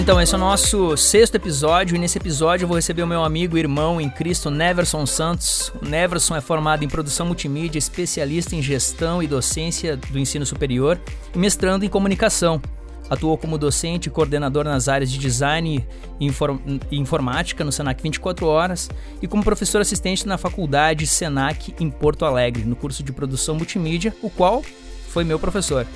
então, esse é o nosso sexto episódio e nesse episódio eu vou receber o meu amigo e irmão em Cristo, Neverson Santos. O Neverson é formado em produção multimídia, especialista em gestão e docência do ensino superior e mestrando em comunicação. Atuou como docente e coordenador nas áreas de design e, informática no Senac 24 Horas e como professor assistente na faculdade Senac em Porto Alegre, no curso de produção multimídia, o qual foi meu professor.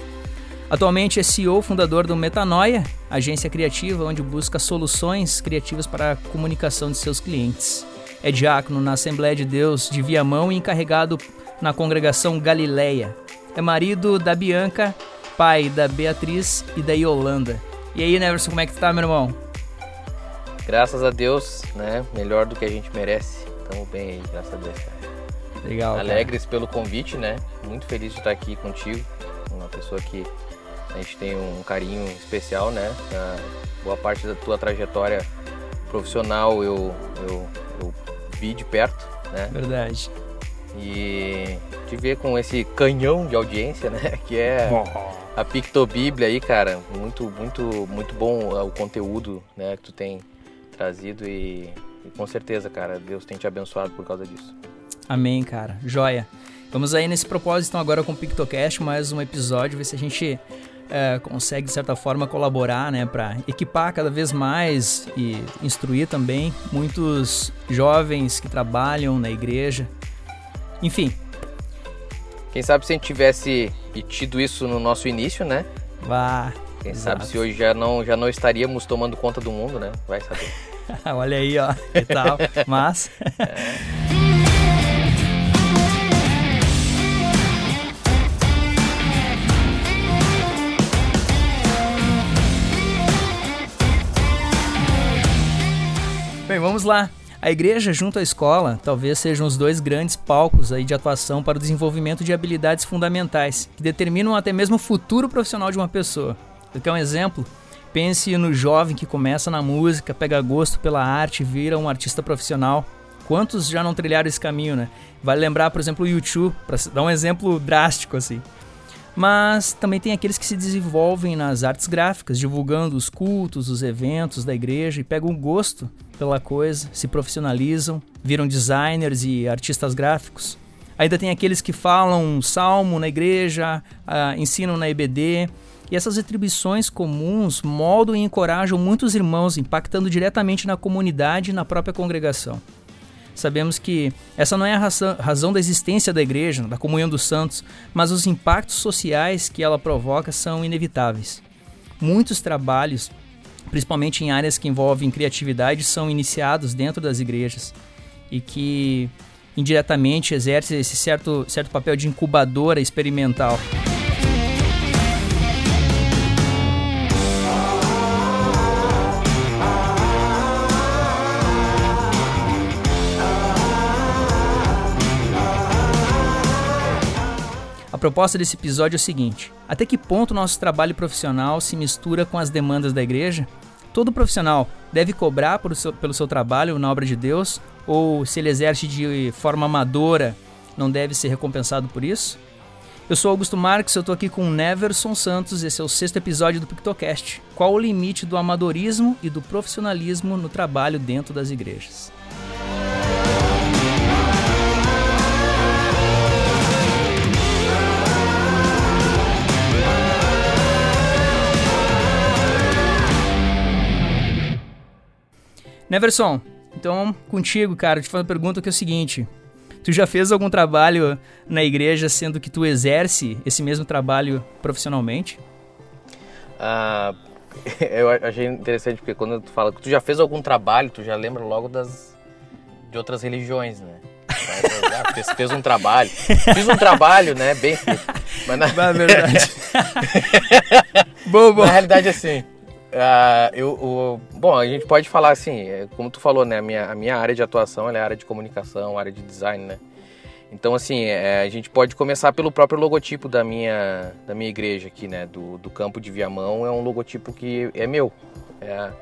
Atualmente é CEO fundador do Metanoia, agência criativa onde busca soluções criativas para a comunicação de seus clientes. É diácono na Assembleia de Deus de Viamão e encarregado na congregação Galileia. É marido da Bianca, pai da Beatriz e da Yolanda. E aí, Neverson, como é que tá, meu irmão? Graças a Deus, né? Melhor do que a gente merece. Tamo bem aí, graças a Deus, cara. Legal. Alegres cara. pelo convite, né? Muito feliz de estar aqui contigo. Uma pessoa que a gente tem um carinho especial, né? A boa parte da tua trajetória profissional eu, eu, eu vi de perto, né? Verdade. E te ver com esse canhão de audiência, né? Que é a Pictobíblia aí, cara. Muito, muito, muito bom o conteúdo né, que tu tem trazido e, e com certeza, cara, Deus tem te abençoado por causa disso. Amém, cara. Joia. Vamos aí nesse propósito então agora com o PictoCast, mais um episódio, ver se a gente é, consegue de certa forma colaborar, né, para equipar cada vez mais e instruir também muitos jovens que trabalham na igreja. Enfim. Quem sabe se a gente tivesse tido isso no nosso início, né? Vá. Quem exato. sabe se hoje já não, já não estaríamos tomando conta do mundo, né? Vai saber. Olha aí, ó, que tal? Mas. é. Vamos lá. A igreja junto à escola talvez sejam os dois grandes palcos aí de atuação para o desenvolvimento de habilidades fundamentais que determinam até mesmo o futuro profissional de uma pessoa. Quer um exemplo? Pense no jovem que começa na música, pega gosto pela arte, vira um artista profissional. Quantos já não trilharam esse caminho, né? Vale lembrar, por exemplo, o YouTube, para dar um exemplo drástico assim. Mas também tem aqueles que se desenvolvem nas artes gráficas, divulgando os cultos, os eventos da igreja e pegam gosto pela coisa, se profissionalizam, viram designers e artistas gráficos. Ainda tem aqueles que falam salmo na igreja, uh, ensinam na EBD. E essas atribuições comuns moldam e encorajam muitos irmãos, impactando diretamente na comunidade e na própria congregação. Sabemos que essa não é a razão da existência da igreja, da comunhão dos santos, mas os impactos sociais que ela provoca são inevitáveis. Muitos trabalhos, principalmente em áreas que envolvem criatividade, são iniciados dentro das igrejas e que indiretamente exercem esse certo, certo papel de incubadora experimental. Proposta desse episódio é o seguinte: até que ponto o nosso trabalho profissional se mistura com as demandas da igreja? Todo profissional deve cobrar seu, pelo seu trabalho na obra de Deus? Ou se ele exerce de forma amadora, não deve ser recompensado por isso? Eu sou Augusto Marques, eu estou aqui com o Neverson Santos, esse é o sexto episódio do PictoCast. Qual o limite do amadorismo e do profissionalismo no trabalho dentro das igrejas? Neverson, então contigo, cara, te fazer uma pergunta que é o seguinte. Tu já fez algum trabalho na igreja sendo que tu exerce esse mesmo trabalho profissionalmente? Ah, eu achei interessante porque quando tu fala que tu já fez algum trabalho, tu já lembra logo das de outras religiões, né? Ah, fez, fez, um trabalho. Fiz um trabalho, né? Bem. Mas na... É verdade. bom, bom. Na realidade, assim, Uh, eu, bom, a gente pode falar assim, é, como tu falou, né? A minha, a minha área de atuação é a área de comunicação, área de design, né? Então, assim, é, a gente pode começar pelo próprio logotipo da minha, da minha igreja aqui, né? Do, do campo de Viamão. É um logotipo que é meu. É, a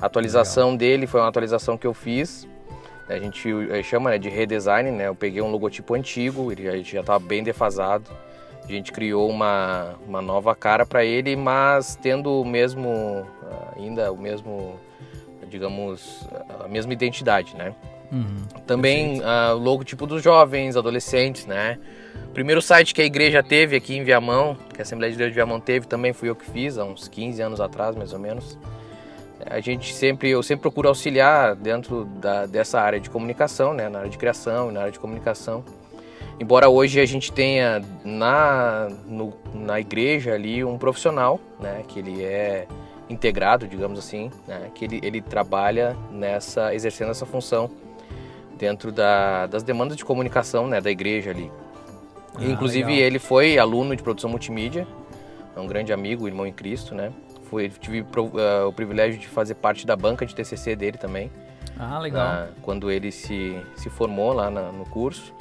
atualização Legal. dele foi uma atualização que eu fiz. A gente chama né, de redesign, né? Eu peguei um logotipo antigo, ele já estava bem defasado A gente criou uma, uma nova cara para ele, mas tendo o mesmo, ainda o mesmo, digamos, a mesma identidade, né? Uhum, Também uh, o logotipo dos jovens, adolescentes, né? O primeiro site que a igreja teve aqui em Viamão, que a Assembleia de Deus de Viamão teve, também fui eu que fiz, há uns 15 anos atrás, mais ou menos. A gente sempre, eu sempre procuro auxiliar dentro da, dessa área de comunicação, né? Na área de criação e na área de comunicação Embora hoje a gente tenha na, no, na igreja ali um profissional, né, que ele é integrado, digamos assim, né, que ele, ele trabalha nessa, exercendo essa função dentro da, das demandas de comunicação né, da igreja ali. Ah, Inclusive legal. ele foi aluno de produção multimídia, é um grande amigo, irmão em Cristo, né? Foi, tive uh, o privilégio de fazer parte da banca de TCC dele também. Ah, legal. Uh, quando ele se, se formou lá na, no curso.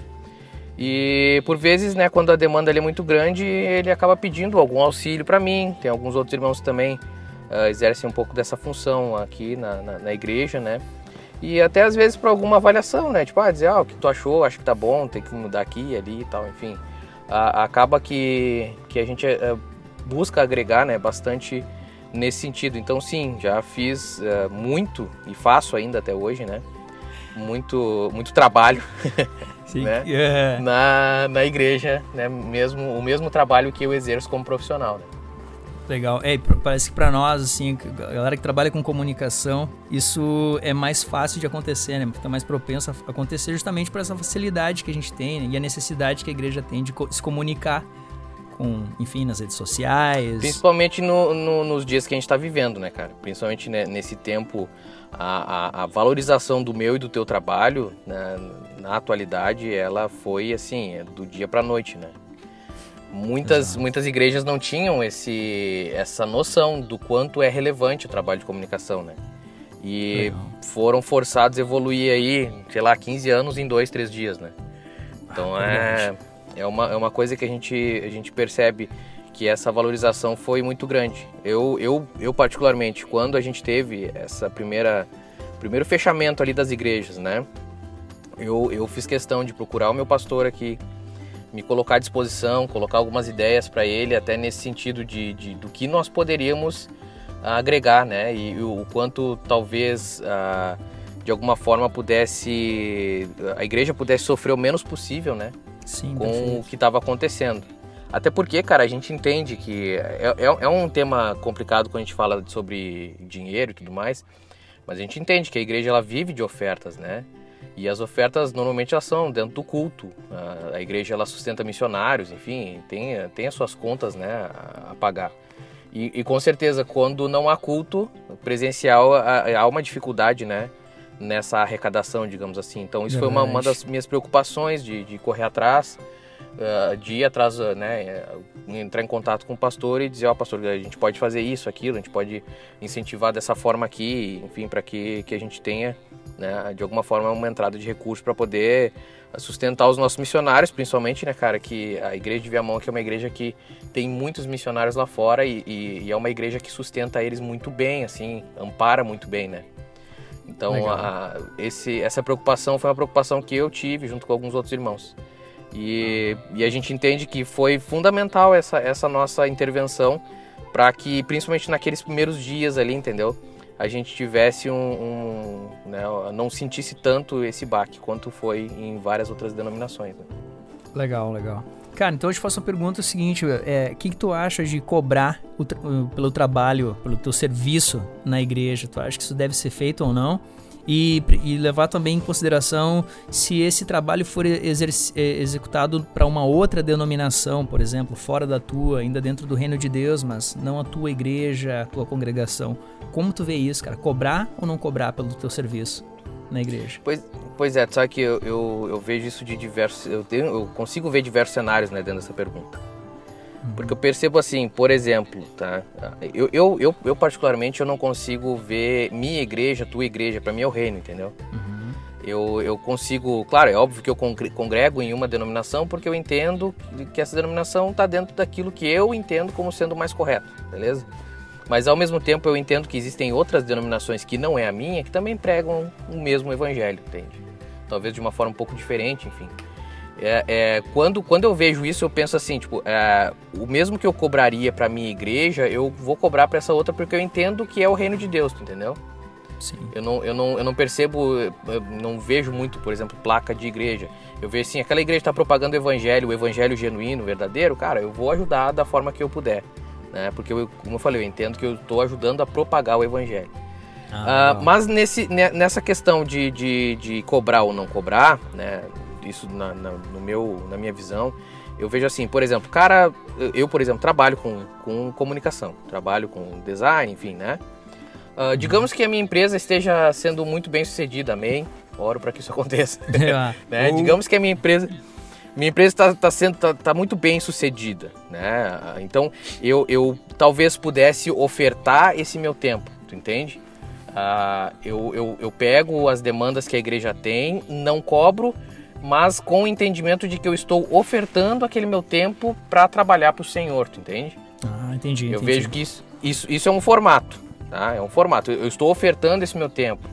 E por vezes, né, quando a demanda é muito grande, ele acaba pedindo algum auxílio para mim. Tem alguns outros irmãos também uh, exercem um pouco dessa função aqui na, na, na igreja, né? E até às vezes para alguma avaliação, né? Tipo, ah, dizer, ah, o que tu achou, acho que tá bom, tem que mudar aqui ali e tal, enfim. Acaba que, que a gente uh, busca agregar, né, bastante nesse sentido. Então, sim, já fiz uh, muito e faço ainda até hoje, né? Muito, muito trabalho Sim, né? É. na, na igreja, né? mesmo, o mesmo trabalho que eu exerço como profissional. Né? Legal. É, parece que para nós, assim, a galera que trabalha com comunicação, isso é mais fácil de acontecer, né? Está mais propenso a acontecer justamente por essa facilidade que a gente tem né? e a necessidade que a igreja tem de se comunicar com, enfim, nas redes sociais. Principalmente no, no, nos dias que a gente está vivendo, né, cara? Principalmente né, nesse tempo a, a, a, valorização do meu e do teu trabalho né, na atualidade ela foi assim do dia para noite né muitas Exato. muitas igrejas não tinham esse essa noção do quanto é relevante o trabalho de comunicação né e Legal. foram forçados a evoluir aí sei lá 15 anos em dois três dias né então ah, é é uma, é uma coisa que a gente a gente percebe que essa valorização foi muito grande. Eu, eu, eu particularmente, quando a gente teve essa primeira primeiro fechamento ali das igrejas, né? Eu, eu fiz questão de procurar o meu pastor aqui, me colocar à disposição, colocar algumas ideias para ele, até nesse sentido de, de, do que nós poderíamos agregar, né? E, e o quanto talvez ah, de alguma forma pudesse a igreja pudesse sofrer o menos possível, né? Sim, com perfeito. o que estava acontecendo. Até porque, cara, a gente entende que é, é, é, um tema complicado quando a gente fala sobre dinheiro e tudo mais, mas a gente entende que a igreja ela vive de ofertas, né? E as ofertas normalmente elas são dentro do culto. A, igreja ela sustenta missionários, enfim, tem, tem as suas contas né, a, a pagar. E, e, com certeza, quando não há culto presencial, há, há uma dificuldade, né? Nessa arrecadação, digamos assim. Então, isso Verdade. foi uma, uma das minhas preocupações de, de correr atrás uh, de ir atrás, né, eh, entrar em contato com o pastor e dizer, ó, oh, pastor, a gente pode fazer isso, aquilo, a gente pode incentivar dessa forma aqui, enfim, para que, que a gente tenha, né, de alguma forma, uma entrada de recursos para poder sustentar os nossos missionários, principalmente, né, cara, que a igreja de Viamão que é uma igreja que tem muitos missionários lá fora e, e, e é uma igreja que sustenta eles muito bem, assim, ampara muito bem, né. Então, a, esse, essa preocupação foi uma preocupação que eu tive junto com alguns outros irmãos. E, e a gente entende que foi fundamental essa, essa nossa intervenção para que, principalmente naqueles primeiros dias ali, entendeu? A gente tivesse um. um né, não sentisse tanto esse baque quanto foi em várias outras denominações. Né? Legal, legal. Cara, então eu te faço uma pergunta seguinte: o é, que, que tu acha de cobrar o, pelo trabalho, pelo teu serviço na igreja? Tu acha que isso deve ser feito ou não? E, e levar também em consideração se esse trabalho for executado para uma outra denominação, por exemplo, fora da tua, ainda dentro do reino de Deus, mas não a tua igreja, a tua congregação. Como tu vê isso, cara? Cobrar ou não cobrar pelo teu serviço na igreja? Pois, pois é, sabe que eu, eu, eu vejo isso de diversos. Eu, tenho, eu consigo ver diversos cenários né, dentro dessa pergunta. Porque eu percebo assim, por exemplo, tá? Eu, eu, eu, eu, particularmente eu não consigo ver minha igreja, tua igreja, para mim é o reino, entendeu? Uhum. Eu, eu consigo, claro, é óbvio que eu congrego em uma denominação porque eu entendo que essa denominação está dentro daquilo que eu entendo como sendo mais correto, beleza? Mas ao mesmo tempo eu entendo que existem outras denominações que não é a minha que também pregam o mesmo evangelho, entende? Talvez de uma forma um pouco diferente, enfim. É, é, quando, quando eu vejo isso, eu penso assim, tipo, é, o mesmo que eu cobraria para minha igreja, eu vou cobrar para essa outra porque eu entendo que é o reino de Deus, entendeu? Sim. Eu não, eu não, eu não percebo, eu não vejo muito, por exemplo, placa de igreja. Eu vejo assim, aquela igreja está propagando o evangelho, o evangelho genuíno, verdadeiro, cara, eu vou ajudar da forma que eu puder, né? Porque, eu, como eu falei, eu entendo que eu estou ajudando a propagar o evangelho. Ah, uh, mas nesse, nessa questão de, de, de, cobrar ou não cobrar, né? Isso na, na, no meu, na minha visão, eu vejo assim, por exemplo, cara, eu, por exemplo, trabalho com, com comunicação, trabalho com design, enfim, né? Uh, digamos que a minha empresa esteja sendo muito bem sucedida, amém? Oro para que isso aconteça. É. né? Digamos que a minha empresa minha empresa está tá sendo tá, tá, muito bem sucedida, né? Então eu, eu talvez pudesse ofertar esse meu tempo, tu entende? Uh, eu, eu, eu pego as demandas que a igreja tem, não cobro, mas com o entendimento de que eu estou ofertando aquele meu tempo para trabalhar para o Senhor, tu entende? Ah, entendi. Eu entendi. vejo que isso, isso, isso é um formato, tá? É um formato. Eu estou ofertando esse meu tempo.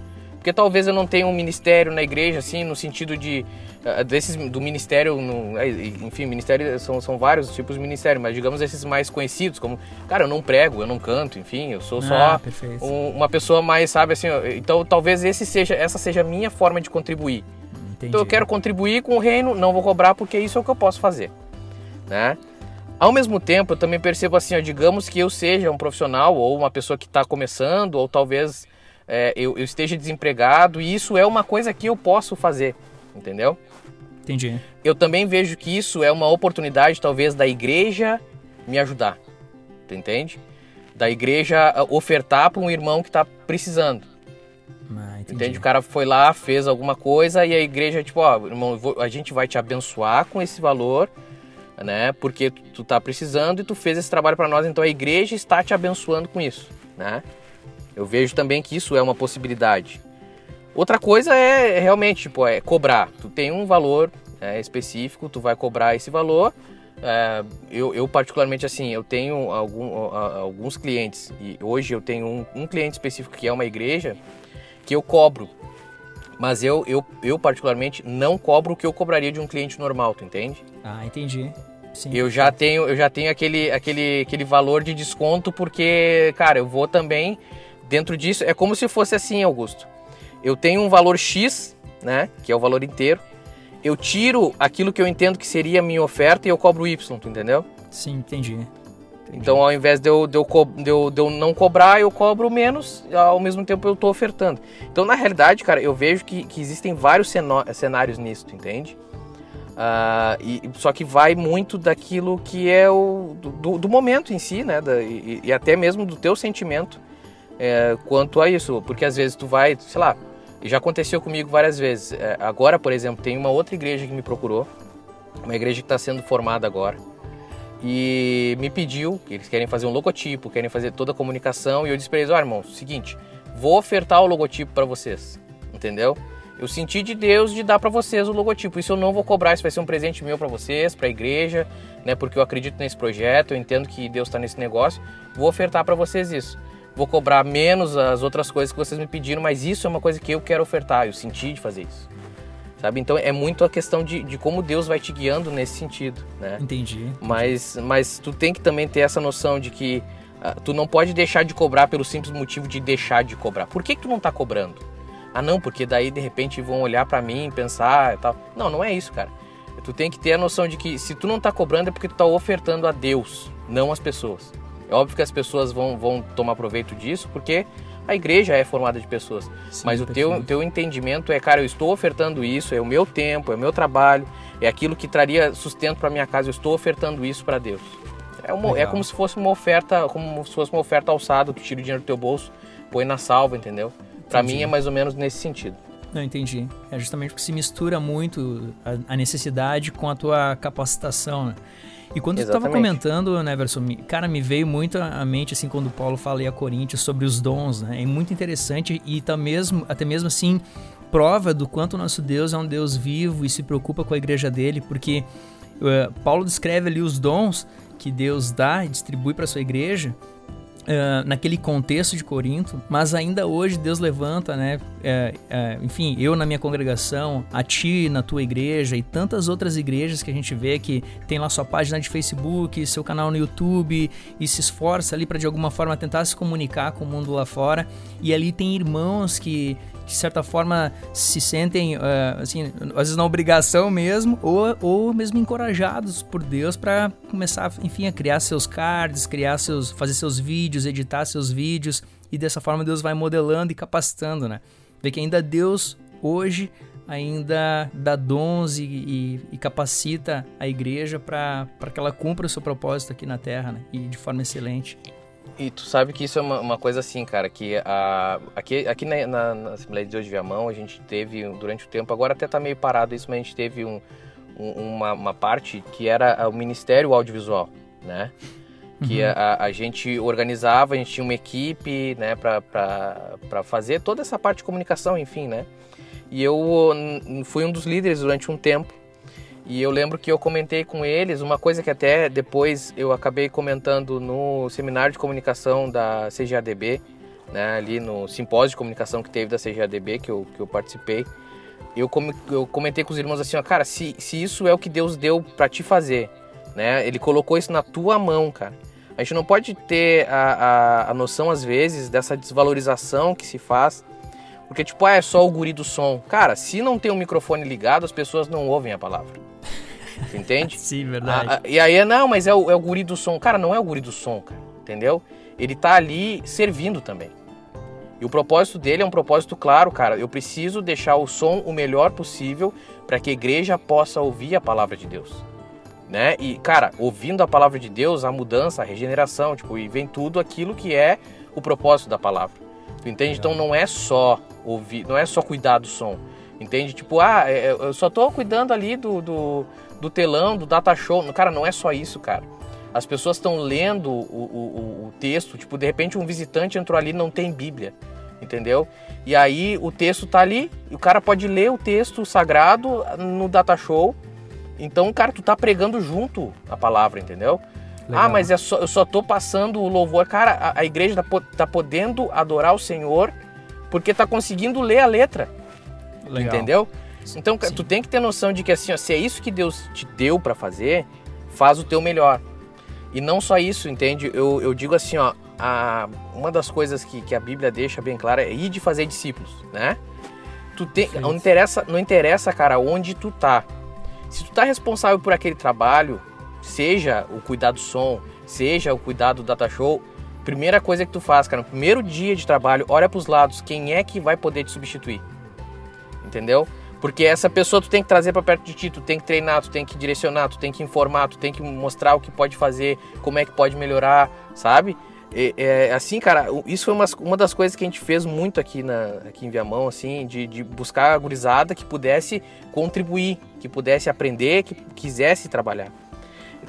Porque talvez eu não tenha um ministério na igreja, assim, no sentido de. Uh, desses, do ministério. No, é, enfim, ministério são, são vários tipos de ministério, mas digamos esses mais conhecidos, como. Cara, eu não prego, eu não canto, enfim, eu sou só ah, um, uma pessoa mais, sabe, assim. Então talvez esse seja, essa seja a minha forma de contribuir. Entendi. Então eu quero contribuir com o reino, não vou cobrar porque isso é o que eu posso fazer, né? Ao mesmo tempo, eu também percebo assim, ó, digamos que eu seja um profissional ou uma pessoa que está começando, ou talvez é, eu, eu, esteja desempregado, e isso é uma coisa que eu posso fazer, entendeu? Entendi. Eu também vejo que isso é uma oportunidade, talvez, da igreja me ajudar, tu entende? Da igreja ah, ofertar para um irmão que está precisando. Ah, entende? O cara foi lá, fez alguma coisa e a igreja, tipo, ó, irmão, a gente vai te abençoar com esse valor, né? Porque tu, tá precisando e tu fez esse trabalho para nós, então a igreja está te abençoando com isso, né? Eu vejo também que isso é uma possibilidade. Outra coisa é realmente tipo, é cobrar. Tu tem um valor é, específico, tu vai cobrar esse valor. É, eu, eu, particularmente assim, eu tenho algum, alguns clientes e hoje eu tenho um, um, cliente específico que é uma igreja que eu cobro, mas eu, eu, eu particularmente não cobro o que eu cobraria de um cliente normal, tu entende? Ah, entendi. Sim. Eu já tenho, eu já tenho aquele, aquele, aquele valor de desconto porque, cara, eu vou também dentro disso, é como se fosse assim, Augusto. Eu tenho um valor X, né, que é o valor inteiro. Eu tiro aquilo que eu entendo que seria a minha oferta e eu cobro Y, tu entendeu? Sim, entendi. Entendi. Então, ao invés de eu, de, eu, de, eu, de eu não cobrar, eu cobro menos, ao mesmo tempo eu estou ofertando. Então, na realidade, cara, eu vejo que, que existem vários cenários nisso, entende? Uh, e, só que vai muito daquilo que é o do, do momento em si, né? Da, e, e, até mesmo do teu sentimento é, quanto a isso, porque às vezes tu vai, sei lá, já aconteceu comigo várias vezes. É, agora, por exemplo, tem uma outra igreja que me procurou, uma igreja que está sendo formada agora, e me pediu que eles querem fazer um logotipo, querem fazer toda a comunicação, e eu disse para eles: olha, irmão, seguinte, vou ofertar o logotipo para vocês, entendeu? Eu senti de Deus de dar para vocês o logotipo. Isso eu não vou cobrar, isso vai ser um presente meu para vocês, para a igreja, né? Porque eu acredito nesse projeto, eu entendo que Deus está nesse negócio. Vou ofertar para vocês isso vou cobrar menos as outras coisas que vocês me pediram, mas isso é uma coisa que eu quero ofertar, eu senti de fazer isso. Sabe? Então é muito a questão de, de como Deus vai te guiando nesse sentido, né? Entendi. Mas, mas tu tem que também ter essa noção de que uh, tu não pode deixar de cobrar pelo simples motivo de deixar de cobrar. Por que, que tu não tá cobrando? Ah, não, porque daí de repente vão olhar para mim e pensar e tal. Não, não é isso, cara. Tu tem que ter a noção de que se tu não tá cobrando é porque tu tá ofertando a Deus, não as pessoas. É óbvio que as pessoas vão, vão tomar proveito disso, porque a igreja é formada de pessoas. Sim, Mas o teu, teu entendimento é, cara, eu estou ofertando isso, é o meu tempo, é o meu trabalho, é aquilo que traria sustento para minha casa, eu estou ofertando isso para Deus. É, uma, é como se fosse uma oferta, como se fosse uma oferta alçada, tu tira o dinheiro do teu bolso, põe na salva, entendeu? Para mim é mais ou menos nesse sentido. Não, entendi. É justamente porque se mistura muito a, a necessidade com a tua capacitação, né? E quando Exatamente. tu estava comentando, né, Verso, cara, me veio muito à mente, assim, quando Paulo fala a Coríntios sobre os dons, né? É muito interessante e tá mesmo, até mesmo assim, prova do quanto o nosso Deus é um Deus vivo e se preocupa com a igreja dele, porque uh, Paulo descreve ali os dons que Deus dá e distribui para sua igreja Uh, naquele contexto de Corinto, mas ainda hoje Deus levanta, né? É, é, enfim, eu na minha congregação, a ti na tua igreja e tantas outras igrejas que a gente vê que tem lá sua página de Facebook, seu canal no YouTube e se esforça ali para de alguma forma tentar se comunicar com o mundo lá fora. E ali tem irmãos que de certa forma se sentem, uh, assim, às vezes na obrigação mesmo, ou, ou mesmo encorajados por Deus para começar, enfim, a criar seus cards, criar seus, fazer seus vídeos, editar seus vídeos, e dessa forma Deus vai modelando e capacitando, né? Vê que ainda Deus hoje ainda dá dons e, e, e capacita a igreja para que ela cumpra o seu propósito aqui na Terra, né? E de forma excelente. E tu sabe que isso é uma, uma coisa assim, cara, que a, aqui, aqui na, na, na, Assembleia de Deus de Viamão a gente teve durante o tempo, agora até tá meio parado isso, mas a gente teve um, um, uma, uma parte que era o Ministério Audiovisual, né? Que uhum. a, a, gente organizava, a gente tinha uma equipe, né, para fazer toda essa parte de comunicação, enfim, né? E eu fui um dos líderes durante um tempo e eu lembro que eu comentei com eles uma coisa que até depois eu acabei comentando no seminário de comunicação da CGADB, né, ali no simpósio de comunicação que teve da CGADB, que eu, que eu participei. Eu, com, eu comentei com os irmãos assim, ó, cara, se, se isso é o que Deus deu para te fazer, né, ele colocou isso na tua mão, cara. A gente não pode ter a, a, a noção, às vezes, dessa desvalorização que se faz porque, tipo, ah, é só o guri do som. Cara, se não tem um microfone ligado, as pessoas não ouvem a palavra. Entende? Sim, verdade. Ah, e aí, não, mas é o, é o guri do som. Cara, não é o guri do som, cara. Entendeu? Ele tá ali servindo também. E o propósito dele é um propósito claro, cara. Eu preciso deixar o som o melhor possível para que a igreja possa ouvir a palavra de Deus. Né? E, cara, ouvindo a palavra de Deus, a mudança, a regeneração, tipo, e vem tudo aquilo que é o propósito da palavra. Tu entende? Então não é só ouvir, não é só cuidar do som. Entende? Tipo, ah, é, é, eu só tô cuidando ali do, do, do telão, do data show. Cara, não é só isso, cara. As pessoas estão lendo o, o, o, texto, tipo, de repente um visitante entrou ali não tem Bíblia, entendeu? E aí o texto tá ali, e o cara pode ler o texto sagrado no data show. Então, cara, tu tá pregando junto a palavra, entendeu? Legal. Ah, mas é só, eu só tô passando o louvor. Cara, a, a igreja tá, tá podendo adorar o Senhor porque tá conseguindo ler a letra. Legal. Entendeu? Então, Sim. tu tem que ter noção de que assim, ó, se é isso que Deus te deu para fazer, faz o teu melhor. E não só isso, entende? Eu, eu digo assim, ó, a, uma das coisas que, que a Bíblia deixa bem clara é ir de fazer discípulos, né? Tu tem, não interessa, não interessa, cara, onde tu tá. Se tu tá responsável por aquele trabalho, seja o cuidar do som, seja o cuidar do data show, primeira coisa que tu faz, cara, no primeiro dia de trabalho, olha para os lados, quem é que vai poder te substituir? Entendeu? Porque essa pessoa tu tem que trazer para perto de ti, tu tem que treinar, tu tem que direcionar, tu tem que informar, tu tem que mostrar o que pode fazer, como é que pode melhorar, sabe? É, é, assim, cara, isso foi uma, uma das coisas que a gente fez muito aqui, na, aqui em Viamão, assim, de, de buscar a gurizada que pudesse contribuir, que pudesse aprender, que quisesse trabalhar.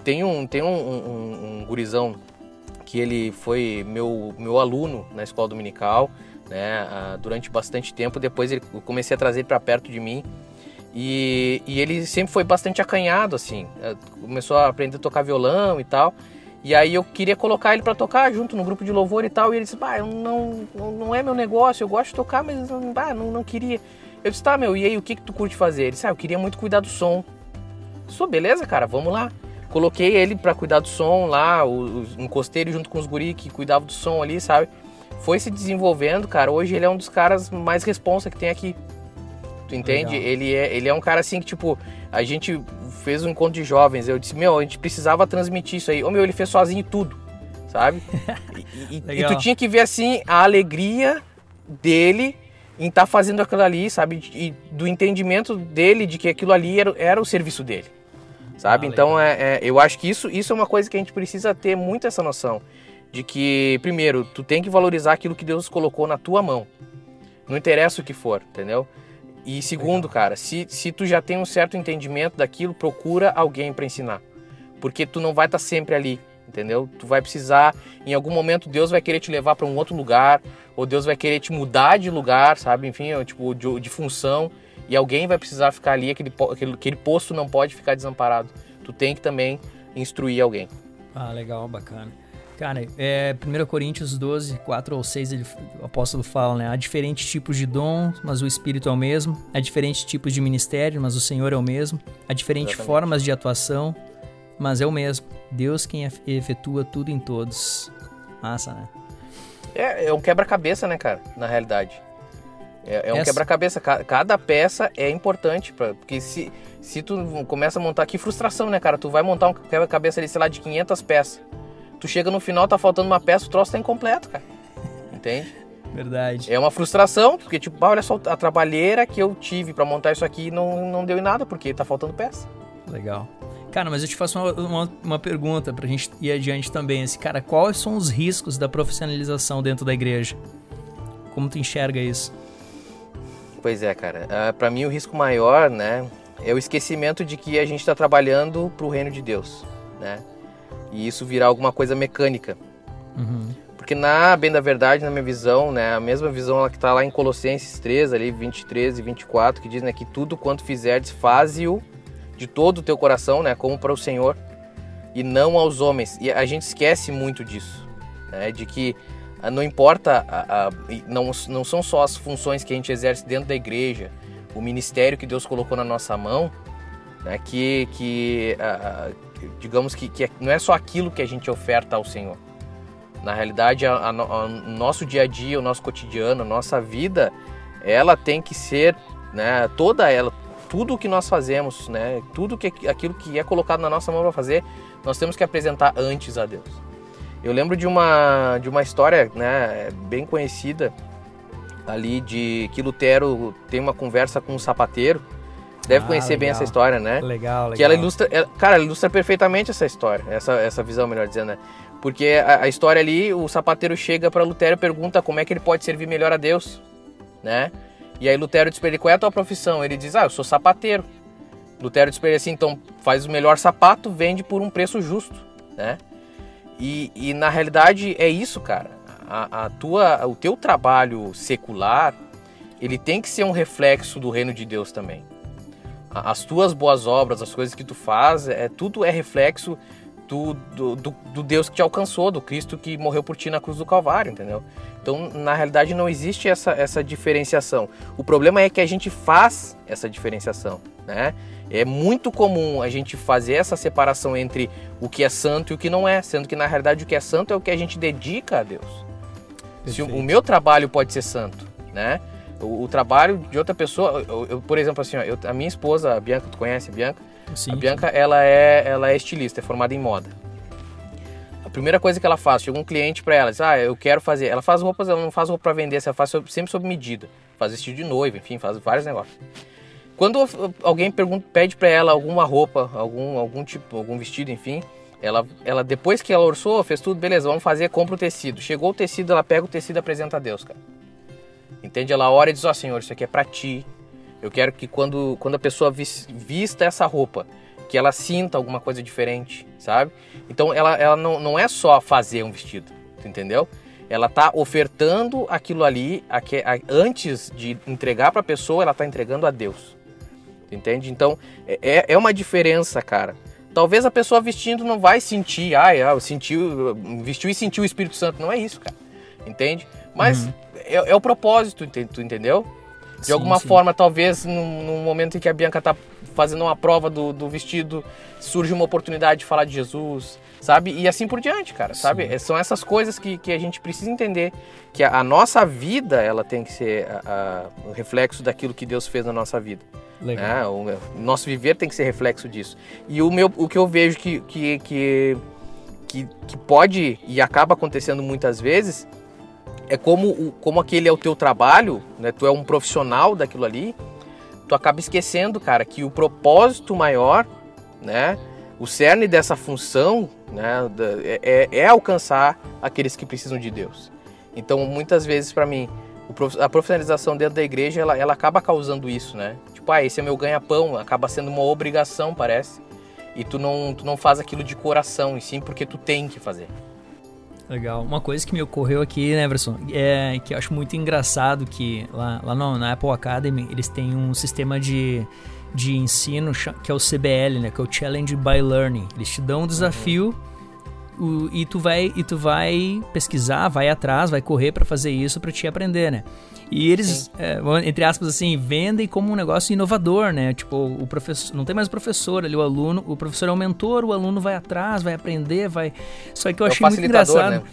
Tem um, tem um, um, um gurizão que ele foi meu, meu aluno na escola dominical, né, durante bastante tempo. Depois ele, eu comecei a trazer para perto de mim e, e, ele sempre foi bastante acanhado, assim. É, começou a aprender a tocar violão e tal. E aí eu queria colocar ele para tocar junto no grupo de louvor e tal. E ele disse, bah, não, não, não é meu negócio, eu gosto de tocar, mas bah, não, não queria. Eu disse, tá, meu, e aí o que, que tu curte fazer? Ele disse, ah, eu queria muito cuidar do som. Sou, beleza, cara, vamos lá. Coloquei ele para cuidar do som lá, o, o, encostei ele junto com os guri que cuidavam do som ali, sabe? Foi se desenvolvendo, cara. Hoje ele é um dos caras mais responsa que tem aqui. Tu entende? Ele é, ele é um cara assim que, tipo, a gente fez um encontro de jovens. Eu disse, meu, a gente precisava transmitir isso aí. Ô meu, ele fez sozinho tudo, sabe? e, e, e, tu tinha que ver assim a alegria dele em estar tá fazendo aquilo ali, sabe? E do entendimento dele de que aquilo ali era, era o serviço dele. Sabe? Ah, então é, é, eu acho que isso, isso é uma coisa que a gente precisa ter muito essa noção de que, primeiro, tu tem que valorizar aquilo que Deus colocou na tua mão. Não interessa o que for, entendeu? E segundo, Legal. cara, se, se tu já tem um certo entendimento daquilo, procura alguém para ensinar. Porque tu não vai estar tá sempre ali, entendeu? Tu vai precisar, em algum momento, Deus vai querer te levar para um outro lugar, ou Deus vai querer te mudar de lugar, sabe? Enfim, tipo, de, de função, e alguém vai precisar ficar ali, aquele, aquele, aquele posto não pode ficar desamparado. Tu tem que também instruir alguém. Ah, legal, bacana. Cara, é 1 Coríntios 12, 4 ou 6, ele, o apóstolo fala, né? Há diferentes tipos de dom, mas o Espírito é o mesmo. Há diferentes tipos de ministério, mas o Senhor é o mesmo. Há diferentes Exatamente. formas de atuação, mas é o mesmo. Deus quem efetua tudo em todos. Massa, né? É, é um quebra-cabeça, né, cara? Na realidade. É, é um quebra-cabeça. Cada peça é importante, pra, porque se, se tu começa a montar... Que frustração, né, cara? Tu vai montar um quebra-cabeça ali, sei lá, de 500 peças Tu chega no final, tá faltando uma peça, o troço tá incompleto, cara. Entende? Verdade. É uma frustração, porque tipo, olha só a trabalheira que eu tive para montar isso aqui não, não deu em nada, porque tá faltando peça. Legal. Cara, mas eu te faço uma, uma, uma pergunta pra gente ir adiante também. Esse, cara, quais são os riscos da profissionalização dentro da igreja? Como tu enxerga isso? Pois é, cara. Uh, ah, para mim o risco maior, né, é o esquecimento de que a gente está trabalhando pro reino de Deus, né? E isso virar alguma coisa mecânica. Uhum. Porque na bem da verdade, na minha visão, né, a mesma visão que está lá em Colossenses 3, ali 23 e 24, que diz né, que tudo quanto fizerdes, faze-o de todo o teu coração, né, como para o Senhor e não aos homens. E a gente esquece muito disso, né, de que ah, não importa, a, a, não, não são só as funções que a gente exerce dentro da igreja, o ministério que Deus colocou na nossa mão, né, que, que, a, digamos que, que é, não é só aquilo que a gente oferta ao Senhor. Na realidade, o nosso dia a dia, o nosso cotidiano, a nossa vida, ela tem que ser, né, toda ela, tudo o que nós fazemos, né, tudo que aquilo que é colocado na nossa mão para fazer, nós temos que apresentar antes a Deus. Eu lembro de uma de uma história, né, bem conhecida ali de que Lutero tem uma conversa com um sapateiro deve ah, conhecer legal. bem essa história, né? Legal, legal. Que ela ilustra, ela, cara, ela ilustra perfeitamente essa história, essa, essa visão, melhor dizendo, né? Porque a, a história ali, o sapateiro chega para Lutero e pergunta como é que ele pode servir melhor a Deus, né? E aí Lutero diz para ele, qual é a tua profissão? Ele diz, ah, eu sou sapateiro. Lutero diz para ele assim, então faz o melhor sapato, vende por um preço justo, né? E, e na realidade é isso, cara. A, a, tua, o teu trabalho secular, ele tem que ser um reflexo do reino de Deus também as tuas boas obras, as coisas que tu faz, é, tudo é reflexo do, do, do, Deus que te alcançou, do Cristo que morreu por ti na cruz do Calvário, entendeu? Então, na realidade, não existe essa, essa diferenciação. O problema é que a gente faz essa diferenciação, né? É muito comum a gente fazer essa separação entre o que é santo e o que não é, sendo que na realidade o que é santo é o que a gente dedica a Deus. Se o, o meu trabalho pode ser santo, né? O, o, trabalho de outra pessoa, eu, eu, por exemplo, assim, ó, eu, a minha esposa, a Bianca, tu conhece a Bianca? Sim. A Bianca, ela é, ela é estilista, é formada em moda. A primeira coisa que ela faz, chega um cliente para ela, diz, ah, eu quero fazer. Ela faz roupas, ela não faz roupa para vender, ela faz sempre sob medida. Faz vestido de noiva, enfim, faz vários negócios. Quando alguém pergunta, pede para ela alguma roupa, algum, algum tipo, algum vestido, enfim, ela, ela depois que ela orçou, fez tudo, beleza, vamos fazer, compra o tecido. Chegou o tecido, ela pega o tecido e apresenta a Deus, cara. Entende? Ela ora e diz: Ó oh, Senhor, isso aqui é para ti. Eu quero que quando, quando a pessoa vista essa roupa, que ela sinta alguma coisa diferente, sabe? Então ela, ela não, não é só fazer um vestido, entendeu? Ela tá ofertando aquilo ali a, a, antes de entregar para a pessoa, ela tá entregando a Deus. Entende? Então é, é, é uma diferença, cara. Talvez a pessoa vestindo não vai sentir, ah, eu sentiu, vestiu e sentiu o Espírito Santo. Não é isso, cara. Entende? Mas uhum é, é o propósito, tu entendeu? De sim, alguma sim. forma, talvez num, momento em que a Bianca tá fazendo uma prova do, do, vestido, surge uma oportunidade de falar de Jesus, sabe? E assim por diante, cara, sim. sabe? É, são essas coisas que, que a gente precisa entender. Que a, a nossa vida, ela tem que ser a, a, o reflexo daquilo que Deus fez na nossa vida. Legal. Né? O, o, nosso viver tem que ser reflexo disso. E o, meu, o que eu vejo que, que, que, que, que pode e acaba acontecendo muitas vezes é como, como aquele é o teu trabalho, né? Tu é um profissional daquilo ali, tu acaba esquecendo, cara, que o propósito maior, né? O cerne dessa função, né? É, é, é alcançar aqueles que precisam de Deus. Então, muitas vezes para mim, a profissionalização dentro da igreja, ela, ela acaba causando isso, né? Tipo, ah, esse é meu ganha-pão, acaba sendo uma obrigação, parece. E tu não, tu não faz aquilo de coração, e sim porque tu tem que fazer. Legal. Uma coisa que me ocorreu aqui, né, Everson, é que eu acho muito engraçado que lá, lá no, na Apple Academy eles têm um sistema de, de ensino que é o CBL, né, que é o Challenge by Learning. Eles te dão um desafio o, e tu vai e tu vai pesquisar, vai atrás, vai correr para fazer isso para te aprender, né? E eles, é, entre aspas, assim, vendem como um negócio inovador, né? Tipo, o professor. Não tem mais o professor ali, o aluno. O professor é o mentor, o aluno vai atrás, vai aprender, vai. Só que eu é achei muito engraçado. Né?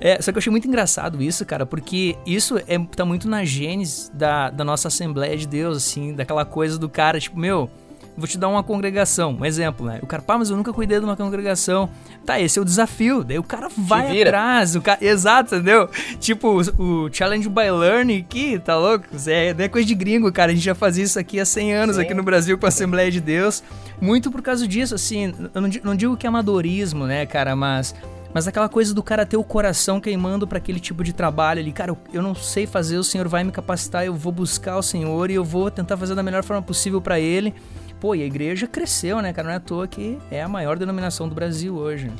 É, só que eu achei muito engraçado isso, cara, porque isso é, tá muito na gênese da, da nossa Assembleia de Deus, assim, daquela coisa do cara, tipo, meu, Vou te dar uma congregação, um exemplo, né? O cara, pá, mas eu nunca cuidei de uma congregação. Tá, esse é o desafio. Daí o cara vai atrás. O cara, exato, entendeu? Tipo, o, o Challenge by Learning aqui, tá louco? É, não é coisa de gringo, cara. A gente já fazia isso aqui há 100 anos Sim. aqui no Brasil com a Assembleia de Deus. Muito por causa disso, assim. Eu não, não digo que é amadorismo, né, cara, mas mas aquela coisa do cara ter o coração queimando para aquele tipo de trabalho ali, cara, eu não sei fazer, o Senhor vai me capacitar, eu vou buscar o Senhor e eu vou tentar fazer da melhor forma possível para ele. Pô, e a igreja cresceu, né, cara? Não é à toa que é a maior denominação do Brasil hoje.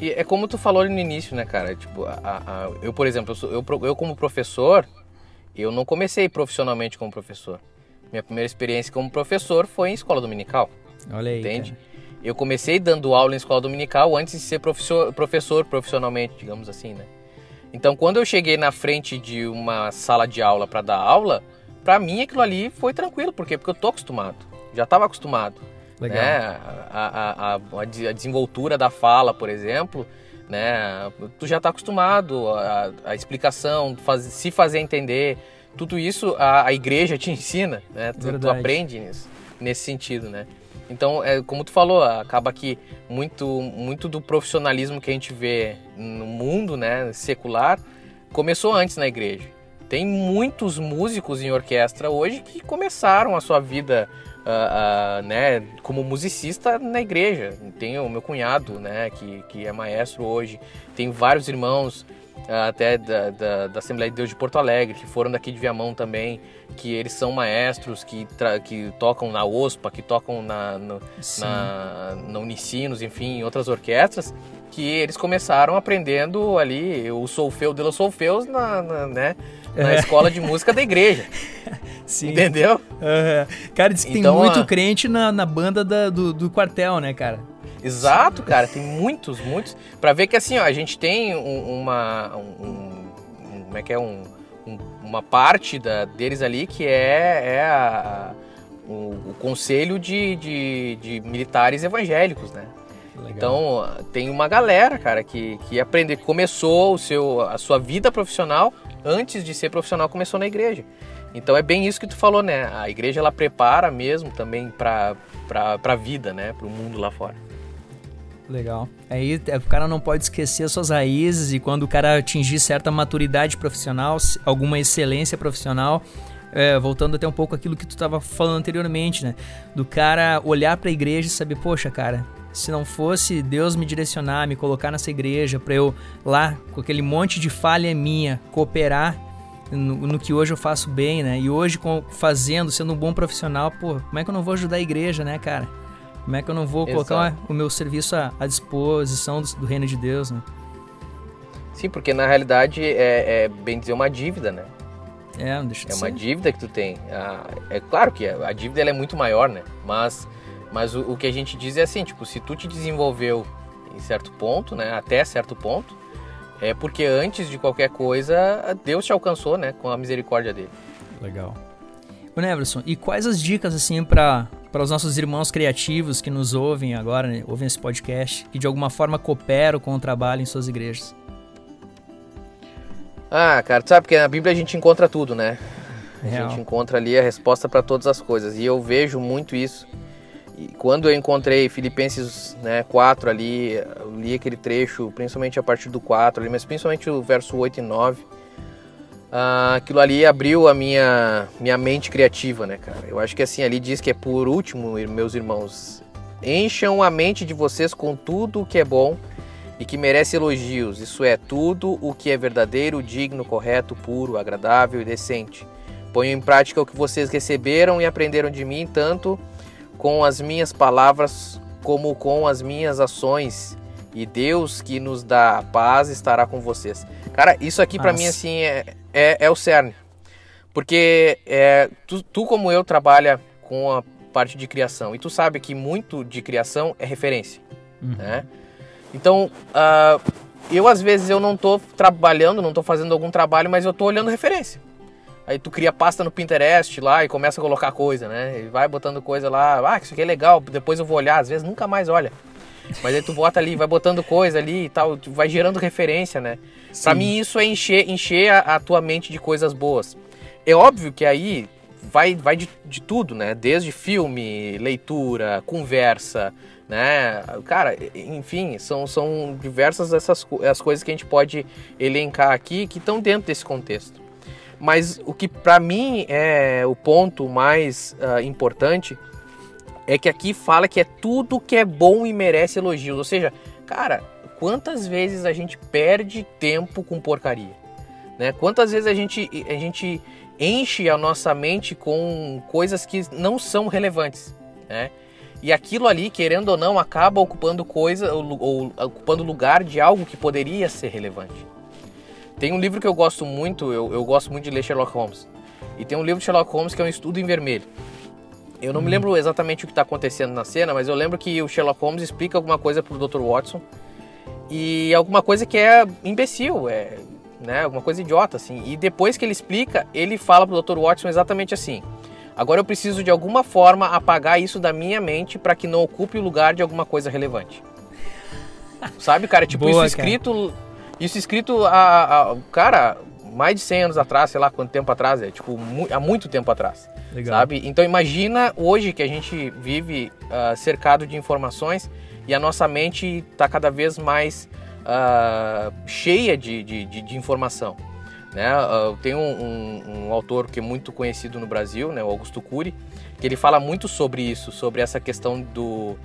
E é como tu falou no início, né, cara? Tipo, a, a, eu, por exemplo, eu, sou, eu, eu como professor, eu não comecei profissionalmente como professor. Minha primeira experiência como professor foi em escola dominical. Olha aí. Entende? Cara. Eu comecei dando aula em escola dominical antes de ser professor, professor profissionalmente, digamos assim, né? Então, quando eu cheguei na frente de uma sala de aula para dar aula, para mim aquilo ali foi tranquilo, por quê? Porque eu tô acostumado já estava acostumado. Legal. Né? A, a, a, a, desenvoltura da fala, por exemplo, né? Tu já está acostumado, a, a explicação, faz, se fazer entender, tudo isso a, igreja te ensina, né? Tu, tu aprende nisso, nesse sentido, né? Então, é, como tu falou, acaba que muito, muito do profissionalismo que a gente vê no mundo, né, secular, começou antes na igreja. Tem muitos músicos em orquestra hoje que começaram a sua vida uh, uh, né, como musicista na igreja. Tenho o meu cunhado, né, que, que é maestro hoje. Tem vários irmãos uh, até da, da, da, Assembleia de Deus de Porto Alegre, que foram daqui de Viamão também, que eles são maestros, que, que tocam na OSPA, que tocam na, no, na, na Unicinos, enfim, em outras orquestras, que eles começaram aprendendo ali o solfeu de los solfeus na, na né, na é. escola de música da igreja. Sim. Entendeu? Uhum. Cara, diz que então, tem muito a... crente na, na banda da, do, do quartel, né, cara? Exato, cara, tem muitos, muitos. Para ver que assim, ó, a gente tem um, uma. Um, um, como é que é? Um, uma parte da, deles ali que é, é a, o, o, conselho de, de, de, militares evangélicos, né? Legal. Então tem uma galera, cara, que, que aprendeu, que começou o seu, a sua vida profissional antes de ser profissional, começou na igreja. Então é bem isso que tu falou, né? A igreja ela prepara mesmo também para a vida, né? Para o mundo lá fora. Legal. Aí é, o cara não pode esquecer as suas raízes e quando o cara atingir certa maturidade profissional, alguma excelência profissional, é, voltando até um pouco aquilo que tu estava falando anteriormente, né? Do cara olhar para a igreja e saber, poxa, cara, se não fosse Deus me direcionar, me colocar nessa igreja para eu lá, com aquele monte de falha minha, cooperar no, no, que hoje eu faço bem, né? E hoje fazendo, sendo um bom profissional, pô, como é que eu não vou ajudar a igreja, né, cara? Como é que eu não vou Exato. colocar o meu serviço à, à disposição do, do, reino de Deus, né? Sim, porque na realidade é, é bem dizer uma dívida, né? É, não deixa de É uma dívida que tu tem. Ah, é claro que a dívida é muito maior, né? Mas mas o, o, que a gente diz é assim, tipo, se tu te desenvolveu em certo ponto, né, até certo ponto, é porque antes de qualquer coisa, Deus te alcançou, né, com a misericórdia dele. Legal. O Neverson, e quais as dicas assim para para os nossos irmãos criativos que nos ouvem agora, né, ouvem esse podcast, que de alguma forma cooperam com o trabalho em suas igrejas? Ah, cara, tu sabe que na Bíblia a gente encontra tudo, né? Real. A gente encontra ali a resposta para todas as coisas. E eu vejo muito isso e quando eu encontrei Filipenses né, 4 ali, eu li aquele trecho, principalmente a partir do 4 ali, mas principalmente o verso 8 e 9, ah, aquilo ali abriu a minha, minha mente criativa, né, cara? Eu acho que assim, ali diz que é por último, meus irmãos, encham a mente de vocês com tudo o que é bom e que merece elogios, isso é, tudo o que é verdadeiro, digno, correto, puro, agradável e decente. Ponham em prática o que vocês receberam e aprenderam de mim, tanto com as minhas palavras como com as minhas ações. E Deus que nos dá paz estará com vocês. Cara, isso aqui para mim assim é, é, é, o cerne. Porque é, tu, tu, como eu, trabalha com a parte de criação. E tu sabe que muito de criação é referência. Uhum. Né? Então, uh, eu às vezes eu não tô trabalhando, não tô fazendo algum trabalho, mas eu tô olhando referência. Aí tu cria pasta no Pinterest lá e começa a colocar coisa, né? E vai botando coisa lá, ah, isso aqui é legal, depois eu vou olhar, às vezes nunca mais olha. Mas aí tu bota ali, vai botando coisa ali e tal, vai gerando referência, né? Sim. Pra mim isso é encher, encher a, a, tua mente de coisas boas. É óbvio que aí vai, vai de, de tudo, né? Desde filme, leitura, conversa, né? Cara, enfim, são, são diversas essas as coisas que a gente pode elencar aqui que estão dentro desse contexto. Mas o que para mim é o ponto mais uh, importante é que aqui fala que é tudo que é bom e merece elogios. Ou seja, cara, quantas vezes a gente perde tempo com porcaria? Né? Quantas vezes a gente, a gente enche a nossa mente com coisas que não são relevantes, né? E aquilo ali, querendo ou não, acaba ocupando coisa ou, ou ocupando lugar de algo que poderia ser relevante. Tem um livro que eu gosto muito, eu, eu gosto muito de ler Sherlock Holmes. E tem um livro de Sherlock Holmes que é um estudo em vermelho. Eu não hum. me lembro exatamente o que está acontecendo na cena, mas eu lembro que o Sherlock Holmes explica alguma coisa pro Dr. Watson e alguma coisa que é imbecil, é né, alguma coisa idiota assim. E depois que ele explica, ele fala pro Dr. Watson exatamente assim: Agora eu preciso de alguma forma apagar isso da minha mente para que não ocupe o lugar de alguma coisa relevante. Sabe, cara? Tipo, Boa, isso escrito. Cara. Isso escrito a, a, Cara, mais de 100 anos atrás, sei lá quanto tempo atrás, é tipo, mu há muito tempo atrás. Legal. Sabe? Então imagina hoje que a gente vive uh, cercado de informações e a nossa mente está cada vez mais uh, cheia de, de, de, de informação. Né? Uh, tem um, um, um, autor que é muito conhecido no Brasil, né, o Augusto Cury, que ele fala muito sobre isso, sobre essa questão do,